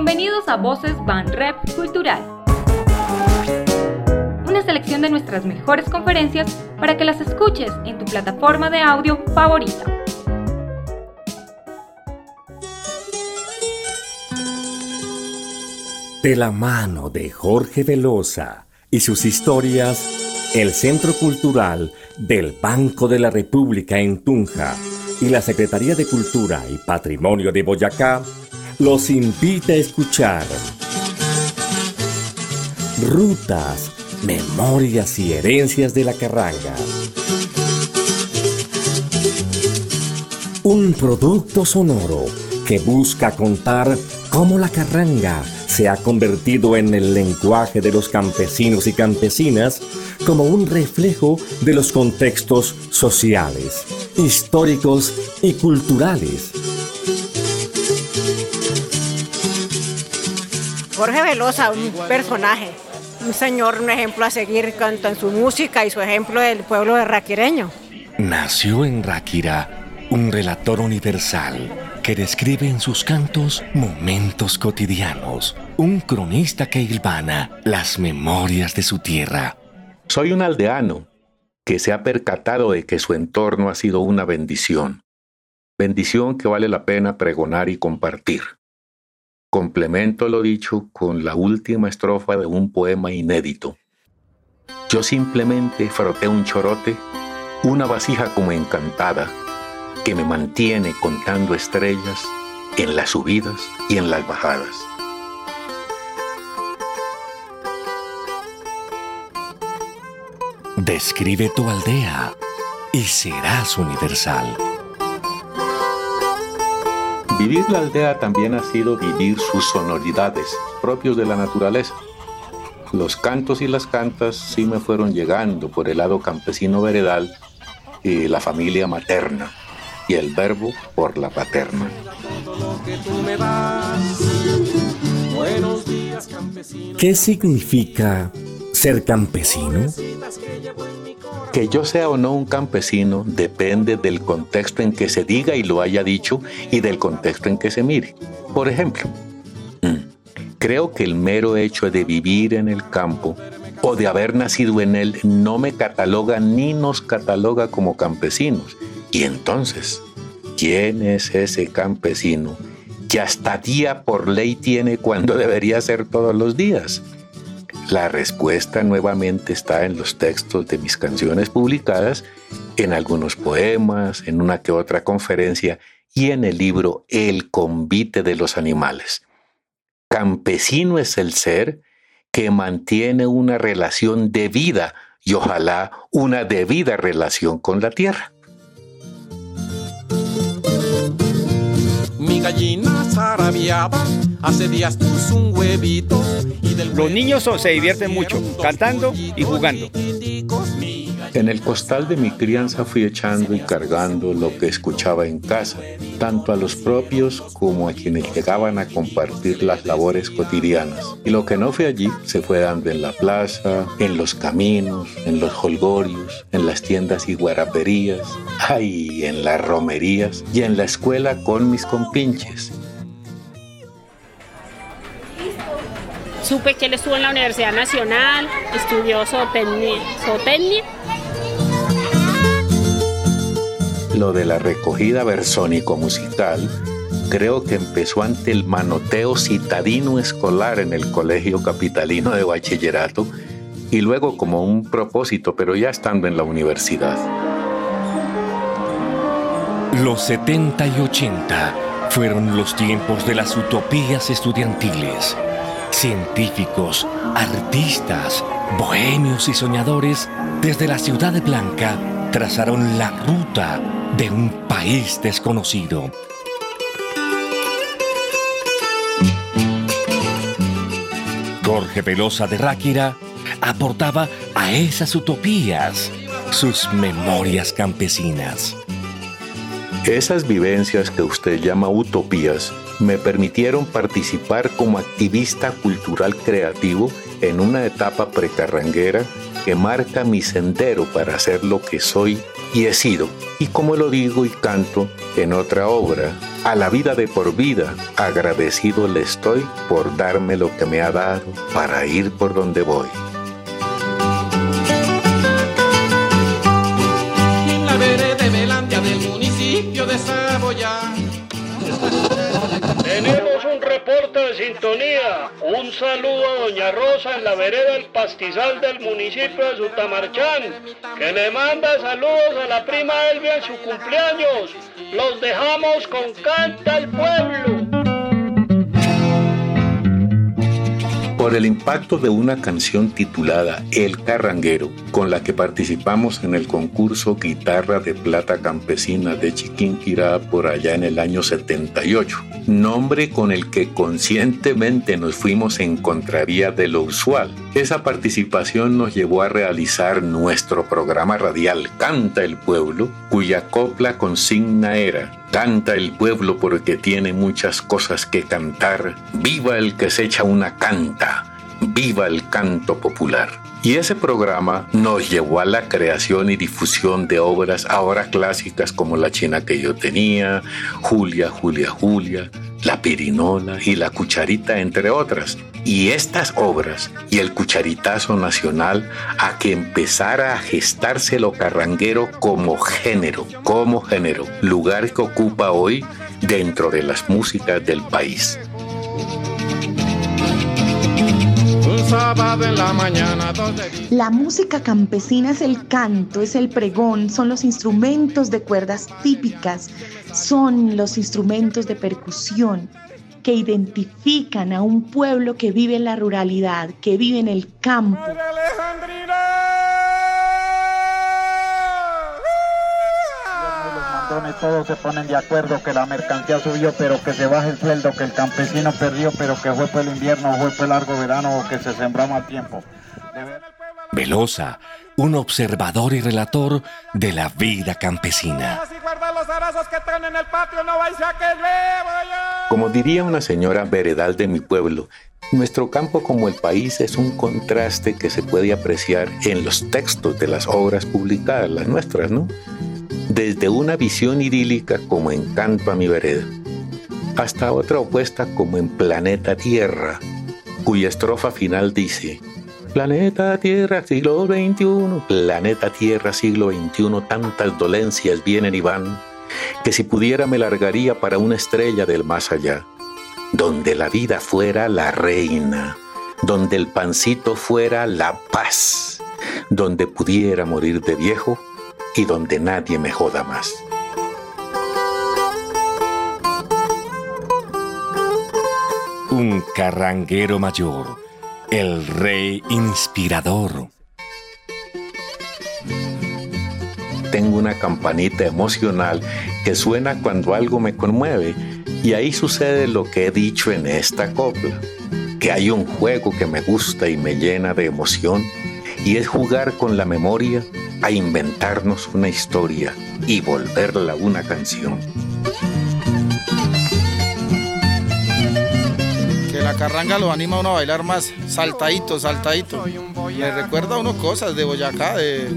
Bienvenidos a Voces Van Rep Cultural. Una selección de nuestras mejores conferencias para que las escuches en tu plataforma de audio favorita. De la mano de Jorge Velosa y sus historias, el Centro Cultural del Banco de la República en Tunja y la Secretaría de Cultura y Patrimonio de Boyacá los invita a escuchar Rutas, Memorias y Herencias de la Carranga. Un producto sonoro que busca contar cómo la carranga se ha convertido en el lenguaje de los campesinos y campesinas como un reflejo de los contextos sociales, históricos y culturales. Jorge Velosa, un personaje, un señor, un ejemplo a seguir tanto en su música y su ejemplo del pueblo de raquireño. Nació en Ráquira un relator universal que describe en sus cantos momentos cotidianos, un cronista que hilvana las memorias de su tierra. Soy un aldeano que se ha percatado de que su entorno ha sido una bendición, bendición que vale la pena pregonar y compartir. Complemento lo dicho con la última estrofa de un poema inédito. Yo simplemente froté un chorote, una vasija como encantada, que me mantiene contando estrellas en las subidas y en las bajadas. Describe tu aldea y serás universal. Vivir la aldea también ha sido vivir sus sonoridades propios de la naturaleza. Los cantos y las cantas sí me fueron llegando por el lado campesino veredal y la familia materna y el verbo por la paterna. ¿Qué significa ser campesino? Que yo sea o no un campesino depende del contexto en que se diga y lo haya dicho y del contexto en que se mire. Por ejemplo, mm, creo que el mero hecho de vivir en el campo o de haber nacido en él no me cataloga ni nos cataloga como campesinos. Y entonces, ¿quién es ese campesino que hasta día por ley tiene cuando debería ser todos los días? La respuesta nuevamente está en los textos de mis canciones publicadas, en algunos poemas, en una que otra conferencia y en el libro El convite de los animales. Campesino es el ser que mantiene una relación de vida y ojalá una debida relación con la tierra. Mi gallina zarabiaba, hace días puso un huevito y del Los niños se divierten mucho, cantando y jugando. En el costal de mi crianza fui echando y cargando lo que escuchaba en casa, tanto a los propios como a quienes llegaban a compartir las labores cotidianas. Y lo que no fue allí se fue dando en la plaza, en los caminos, en los holgorios, en las tiendas y guaraperías, ay, en las romerías y en la escuela con mis compinches. Supe que él estuvo en la Universidad Nacional, estudió zootecnia, zootecnia lo de la recogida versónico-musical creo que empezó ante el manoteo citadino escolar en el Colegio Capitalino de Bachillerato y luego como un propósito, pero ya estando en la universidad. Los 70 y 80 fueron los tiempos de las utopías estudiantiles. Científicos, artistas, bohemios y soñadores desde la Ciudad de Blanca trazaron la ruta de un país desconocido. Jorge Velosa de Ráquira aportaba a esas utopías sus memorias campesinas. Esas vivencias que usted llama utopías me permitieron participar como activista cultural creativo en una etapa precarranguera que marca mi sendero para ser lo que soy y he sido, y como lo digo y canto en otra obra, a la vida de por vida, agradecido le estoy por darme lo que me ha dado para ir por donde voy. Un saludo a Doña Rosa en la vereda del pastizal del municipio de Sutamarchán, que le manda saludos a la prima Elvia en su cumpleaños. Los dejamos con Canta el Pueblo. Por el impacto de una canción titulada El Carranguero, con la que participamos en el concurso Guitarra de Plata Campesina de Chiquinquirá por allá en el año 78, nombre con el que conscientemente nos fuimos en contravía de lo usual. Esa participación nos llevó a realizar nuestro programa radial Canta el Pueblo, cuya copla consigna era Canta el pueblo porque tiene muchas cosas que cantar. Viva el que se echa una canta. Viva el canto popular. Y ese programa nos llevó a la creación y difusión de obras ahora clásicas como La China que yo tenía, Julia, Julia, Julia, La Pirinola y La Cucharita, entre otras. Y estas obras y el cucharitazo nacional a que empezara a gestarse lo carranguero como género, como género, lugar que ocupa hoy dentro de las músicas del país. Sábado en la mañana. La música campesina es el canto, es el pregón, son los instrumentos de cuerdas típicas, son los instrumentos de percusión que identifican a un pueblo que vive en la ruralidad, que vive en el campo. Todos se ponen de acuerdo que la mercancía subió, pero que se baje el sueldo, que el campesino perdió, pero que fue por el invierno, fue por el largo verano, o que se sembró mal tiempo. Velosa, un observador y relator de la vida campesina. Como diría una señora veredal de mi pueblo, nuestro campo como el país es un contraste que se puede apreciar en los textos de las obras publicadas, las nuestras, ¿no? Desde una visión idílica como en a mi vereda, hasta otra opuesta como en Planeta Tierra, cuya estrofa final dice, Planeta Tierra, siglo XXI, Planeta Tierra, siglo XXI, tantas dolencias vienen y van, que si pudiera me largaría para una estrella del más allá, donde la vida fuera la reina, donde el pancito fuera la paz, donde pudiera morir de viejo y donde nadie me joda más. Un carranguero mayor, el rey inspirador. Tengo una campanita emocional que suena cuando algo me conmueve y ahí sucede lo que he dicho en esta copla, que hay un juego que me gusta y me llena de emoción y es jugar con la memoria a inventarnos una historia y volverla una canción. Que la carranga lo anima a uno a bailar más saltadito, saltadito. Me recuerda a uno cosas de Boyacá, de,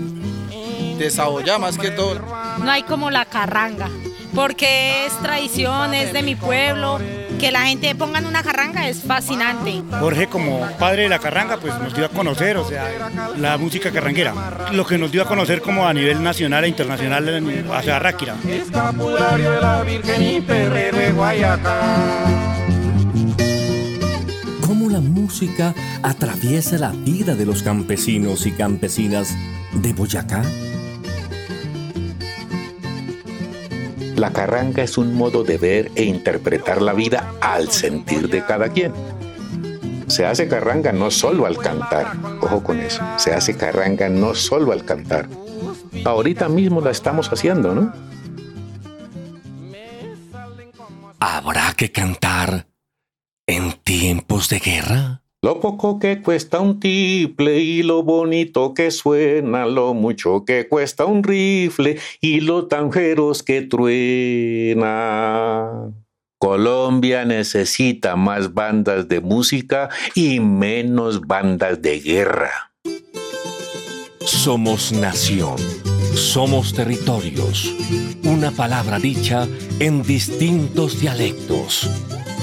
de Saboyá más que todo. No hay como la carranga, porque es tradición, es de mi pueblo, que la gente ponga en una carranga es fascinante. Jorge como padre de la carranga pues nos dio a conocer, o sea, la música carranguera, lo que nos dio a conocer como a nivel nacional e internacional hacia Ráquira. Escapulario de la Virgen y de Guayacá. ¿Cómo la música atraviesa la vida de los campesinos y campesinas de Boyacá? La carranga es un modo de ver e interpretar la vida al sentir de cada quien. Se hace carranga no solo al cantar, ojo con eso, se hace carranga no solo al cantar. Ahorita mismo la estamos haciendo, ¿no? ¿Habrá que cantar en tiempos de guerra? Lo poco que cuesta un tiple y lo bonito que suena, lo mucho que cuesta un rifle y los tanjeros que truena. Colombia necesita más bandas de música y menos bandas de guerra. Somos nación, Somos territorios, una palabra dicha en distintos dialectos.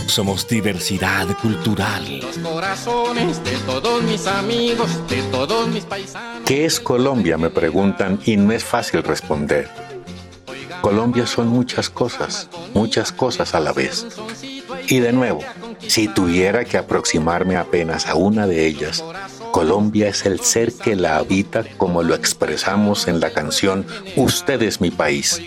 Somos diversidad cultural. Los corazones de todos mis amigos, de todos mis paisanos. ¿Qué es Colombia? Me preguntan y no es fácil responder. Colombia son muchas cosas, muchas cosas a la vez. Y de nuevo, si tuviera que aproximarme apenas a una de ellas, Colombia es el ser que la habita como lo expresamos en la canción Usted es mi país.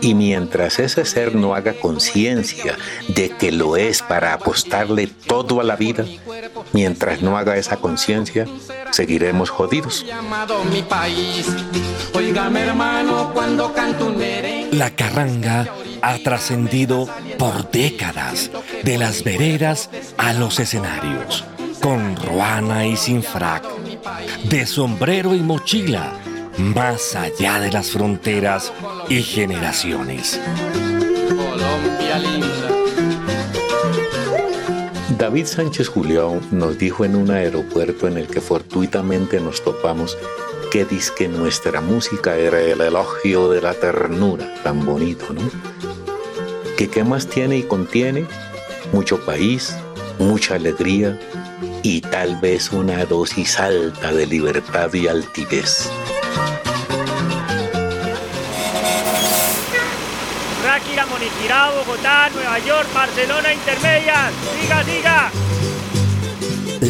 Y mientras ese ser no haga conciencia de que lo es para apostarle todo a la vida, mientras no haga esa conciencia, seguiremos jodidos. La carranga ha trascendido por décadas de las veredas a los escenarios con ruana y sin frac, de sombrero y mochila, más allá de las fronteras y generaciones. David Sánchez Julián nos dijo en un aeropuerto en el que fortuitamente nos topamos que que nuestra música era el elogio de la ternura, tan bonito, ¿no? Que qué más tiene y contiene mucho país, mucha alegría, y tal vez una dosis alta de libertad y altivez. Ráquira, Moniquirá, Bogotá, Nueva York, Barcelona, Intermedias. Siga, siga.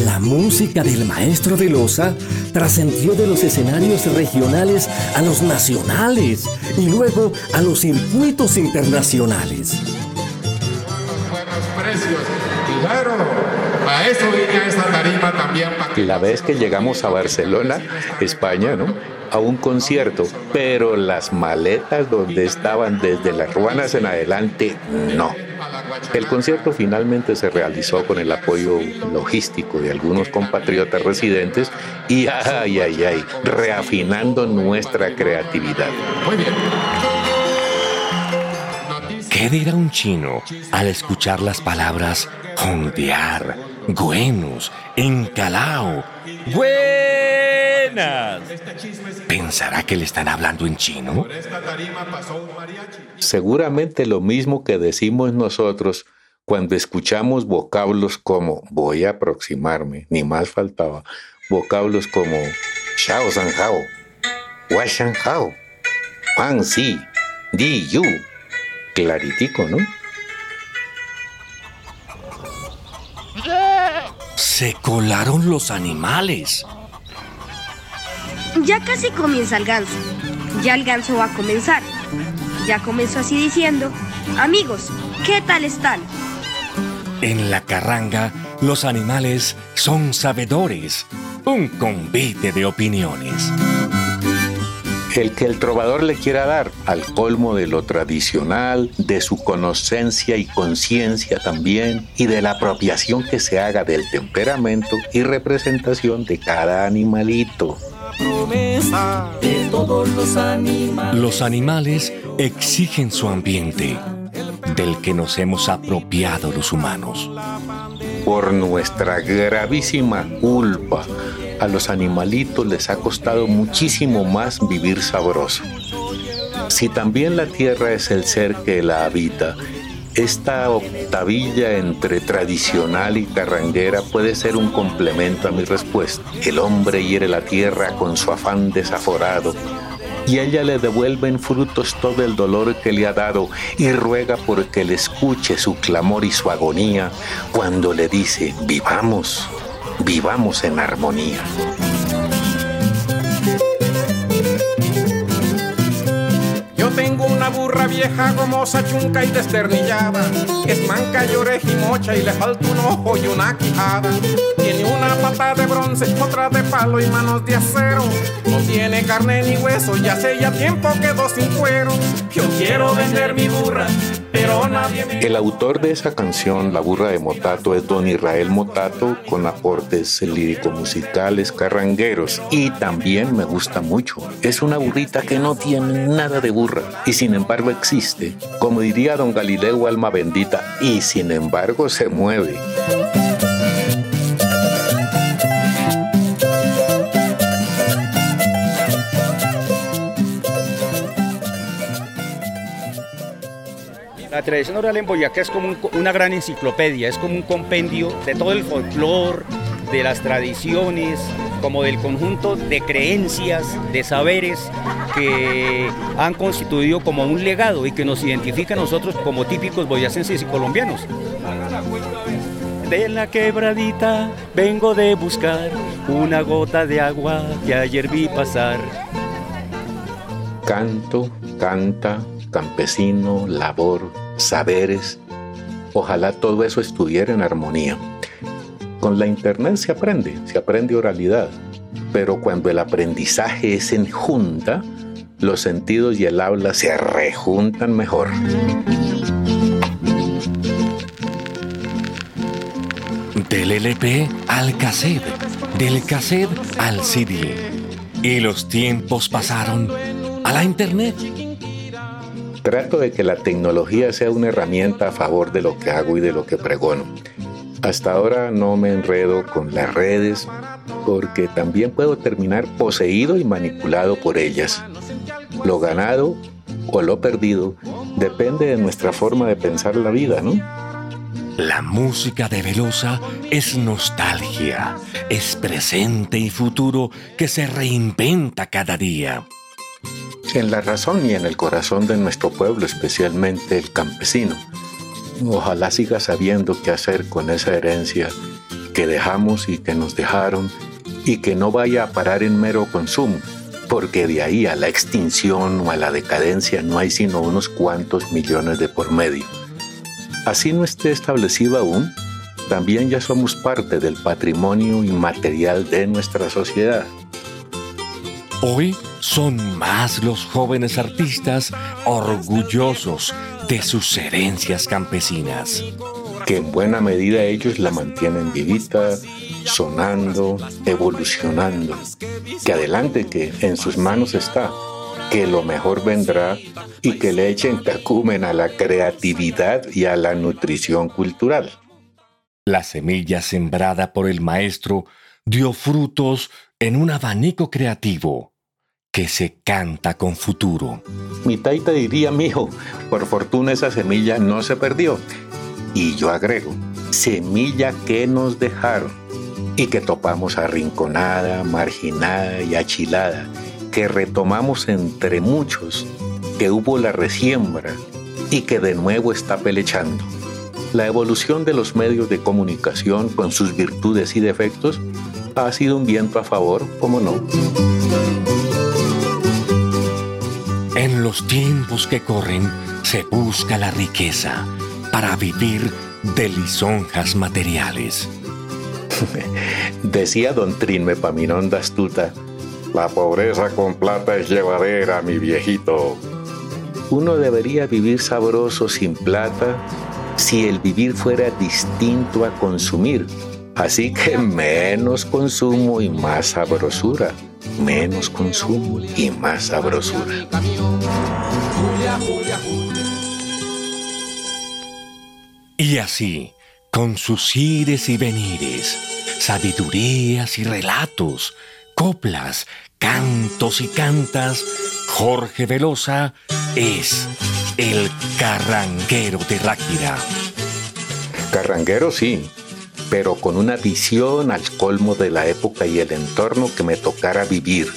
La música del maestro de Loza trascendió de los escenarios regionales a los nacionales y luego a los circuitos internacionales. Eso vine a esta tarima también. La vez que llegamos a Barcelona, España, ¿no? A un concierto, pero las maletas donde estaban desde las ruanas en adelante, no. El concierto finalmente se realizó con el apoyo logístico de algunos compatriotas residentes y ay, ay, ay, reafinando nuestra creatividad. Muy bien. ¿Qué dirá un chino al escuchar las palabras jondear, Buenos, encalao, buenas. ¿Pensará que le están hablando en chino? Seguramente lo mismo que decimos nosotros cuando escuchamos vocablos como voy a aproximarme, ni más faltaba, vocablos como Xiao San Hao, Hua Shan Hao, Juan Si, Di Yu, claritico, ¿no? Se colaron los animales. Ya casi comienza el ganso. Ya el ganso va a comenzar. Ya comenzó así diciendo, amigos, ¿qué tal están? En la carranga, los animales son sabedores. Un convite de opiniones el que el trovador le quiera dar al colmo de lo tradicional, de su conocencia y conciencia también, y de la apropiación que se haga del temperamento y representación de cada animalito. Los animales exigen su ambiente, del que nos hemos apropiado los humanos. Por nuestra gravísima culpa, a los animalitos les ha costado muchísimo más vivir sabroso. Si también la tierra es el ser que la habita, esta octavilla entre tradicional y carranguera puede ser un complemento a mi respuesta. El hombre hiere la tierra con su afán desaforado y ella le devuelve en frutos todo el dolor que le ha dado y ruega porque le escuche su clamor y su agonía cuando le dice, vivamos, vivamos en armonía. Yo tengo una burra vieja gomosa, chunca y desternillada. Es manca y orejimocha y le falta un ojo y una quijada. Tiene una pata de bronce, otra de palo y manos de acero. No tiene carne ni hueso y hace ya tiempo quedó sin cuero. Yo quiero vender mi burra el autor de esa canción, La burra de Motato, es don Israel Motato con aportes lírico-musicales carrangueros y también me gusta mucho. Es una burrita que no tiene nada de burra y sin embargo existe, como diría don Galileo Alma Bendita, y sin embargo se mueve. La tradición oral en Boyacá es como una gran enciclopedia, es como un compendio de todo el folclore, de las tradiciones, como del conjunto de creencias, de saberes que han constituido como un legado y que nos identifica a nosotros como típicos boyacenses y colombianos. De la quebradita vengo de buscar una gota de agua que ayer vi pasar. Canto, canta, campesino, labor, saberes. Ojalá todo eso estuviera en armonía. Con la internet se aprende, se aprende oralidad, pero cuando el aprendizaje es en junta, los sentidos y el habla se rejuntan mejor. Del LP al cassette, del cassette al CD. Y los tiempos pasaron a la internet. Trato de que la tecnología sea una herramienta a favor de lo que hago y de lo que pregono. Hasta ahora no me enredo con las redes porque también puedo terminar poseído y manipulado por ellas. Lo ganado o lo perdido depende de nuestra forma de pensar la vida, ¿no? La música de Velosa es nostalgia, es presente y futuro que se reinventa cada día. En la razón y en el corazón de nuestro pueblo, especialmente el campesino Ojalá siga sabiendo qué hacer con esa herencia que dejamos y que nos dejaron y que no vaya a parar en mero consumo, porque de ahí a la extinción o a la decadencia no hay sino unos cuantos millones de por medio. Así no esté establecido aún, también ya somos parte del patrimonio inmaterial de nuestra sociedad. Hoy son más los jóvenes artistas orgullosos de sus herencias campesinas. Que en buena medida ellos la mantienen vivita, sonando, evolucionando. Que adelante, que en sus manos está, que lo mejor vendrá y que le echen tacumen a la creatividad y a la nutrición cultural. La semilla sembrada por el maestro dio frutos en un abanico creativo que se canta con futuro. Mi taita diría, mijo, por fortuna esa semilla no se perdió. Y yo agrego, semilla que nos dejaron y que topamos arrinconada, marginada y achilada, que retomamos entre muchos, que hubo la resiembra y que de nuevo está pelechando. La evolución de los medios de comunicación con sus virtudes y defectos ha sido un viento a favor, como no. En los tiempos que corren se busca la riqueza para vivir de lisonjas materiales. Decía don Trinme Paminonda astuta, la pobreza con plata es llevadera, mi viejito. Uno debería vivir sabroso sin plata si el vivir fuera distinto a consumir. Así que menos consumo y más sabrosura menos consumo y más sabrosura. Y así, con sus ires y venires, sabidurías y relatos, coplas, cantos y cantas, Jorge Velosa es el carranguero de Ráquira. Carranguero sí, pero con una visión al colmo de la época y el entorno que me tocara vivir,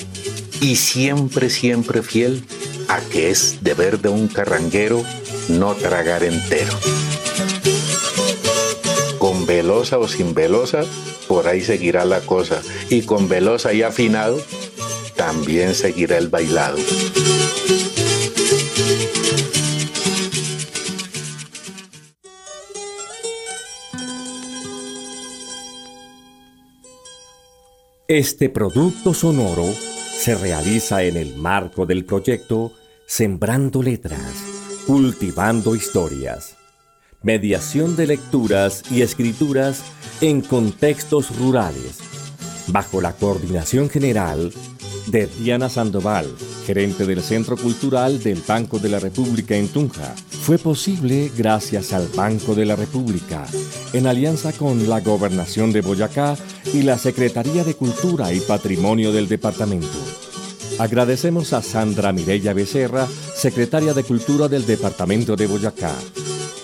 y siempre, siempre fiel a que es deber de un carranguero no tragar entero. Con velosa o sin velosa, por ahí seguirá la cosa, y con velosa y afinado, también seguirá el bailado. Este producto sonoro se realiza en el marco del proyecto Sembrando Letras, Cultivando Historias, mediación de lecturas y escrituras en contextos rurales, bajo la coordinación general de Diana Sandoval, gerente del Centro Cultural del Banco de la República en Tunja. Fue posible gracias al Banco de la República, en alianza con la Gobernación de Boyacá y la Secretaría de Cultura y Patrimonio del Departamento. Agradecemos a Sandra Mireya Becerra, secretaria de Cultura del Departamento de Boyacá,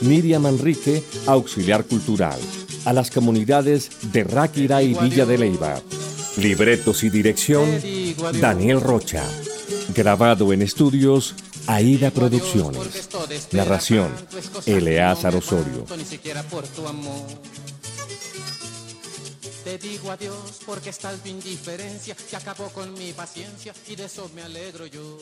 Miriam Manrique, auxiliar cultural. A las comunidades de Ráquira y Villa de Leiva. Libretos y dirección, Daniel Rocha. Grabado en estudios, Aida Producciones. Narración, Eleazar Osorio. Te digo adiós porque está tu indiferencia que acabó con mi paciencia y de eso me alegro yo.